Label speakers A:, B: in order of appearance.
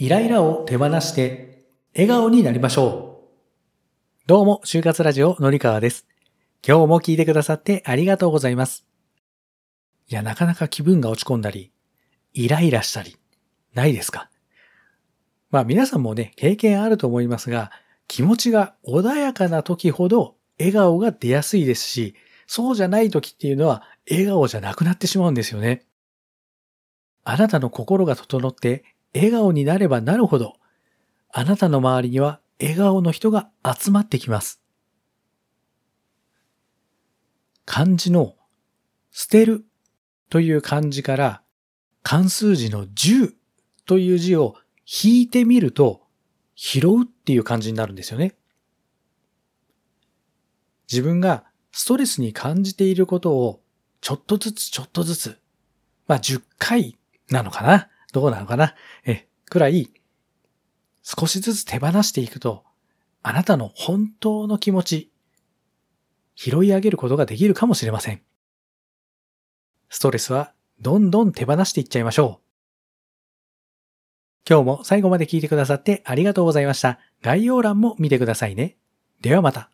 A: イライラを手放して笑顔になりましょう。どうも、就活ラジオのりかわです。今日も聞いてくださってありがとうございます。いや、なかなか気分が落ち込んだり、イライラしたり、ないですか？まあ皆さんもね、経験あると思いますが、気持ちが穏やかな時ほど笑顔が出やすいですし、そうじゃない時っていうのは笑顔じゃなくなってしまうんですよね。あなたの心が整って笑顔になればなるほど、あなたの周りには笑顔の人が集まってきます。漢字の捨てるという漢字から漢数字の10という字を引いてみると拾うっていう感じになるんですよね。自分がストレスに感じていることをちょっとずつちょっとずつ、まあ10回なのかなどうなのかな？え、くらい、少しずつ手放していくと、あなたの本当の気持ち、拾い上げることができるかもしれません。ストレスはどんどん手放していっちゃいましょう。今日も最後まで聞いてくださってありがとうございました。概要欄も見てくださいね。ではまた。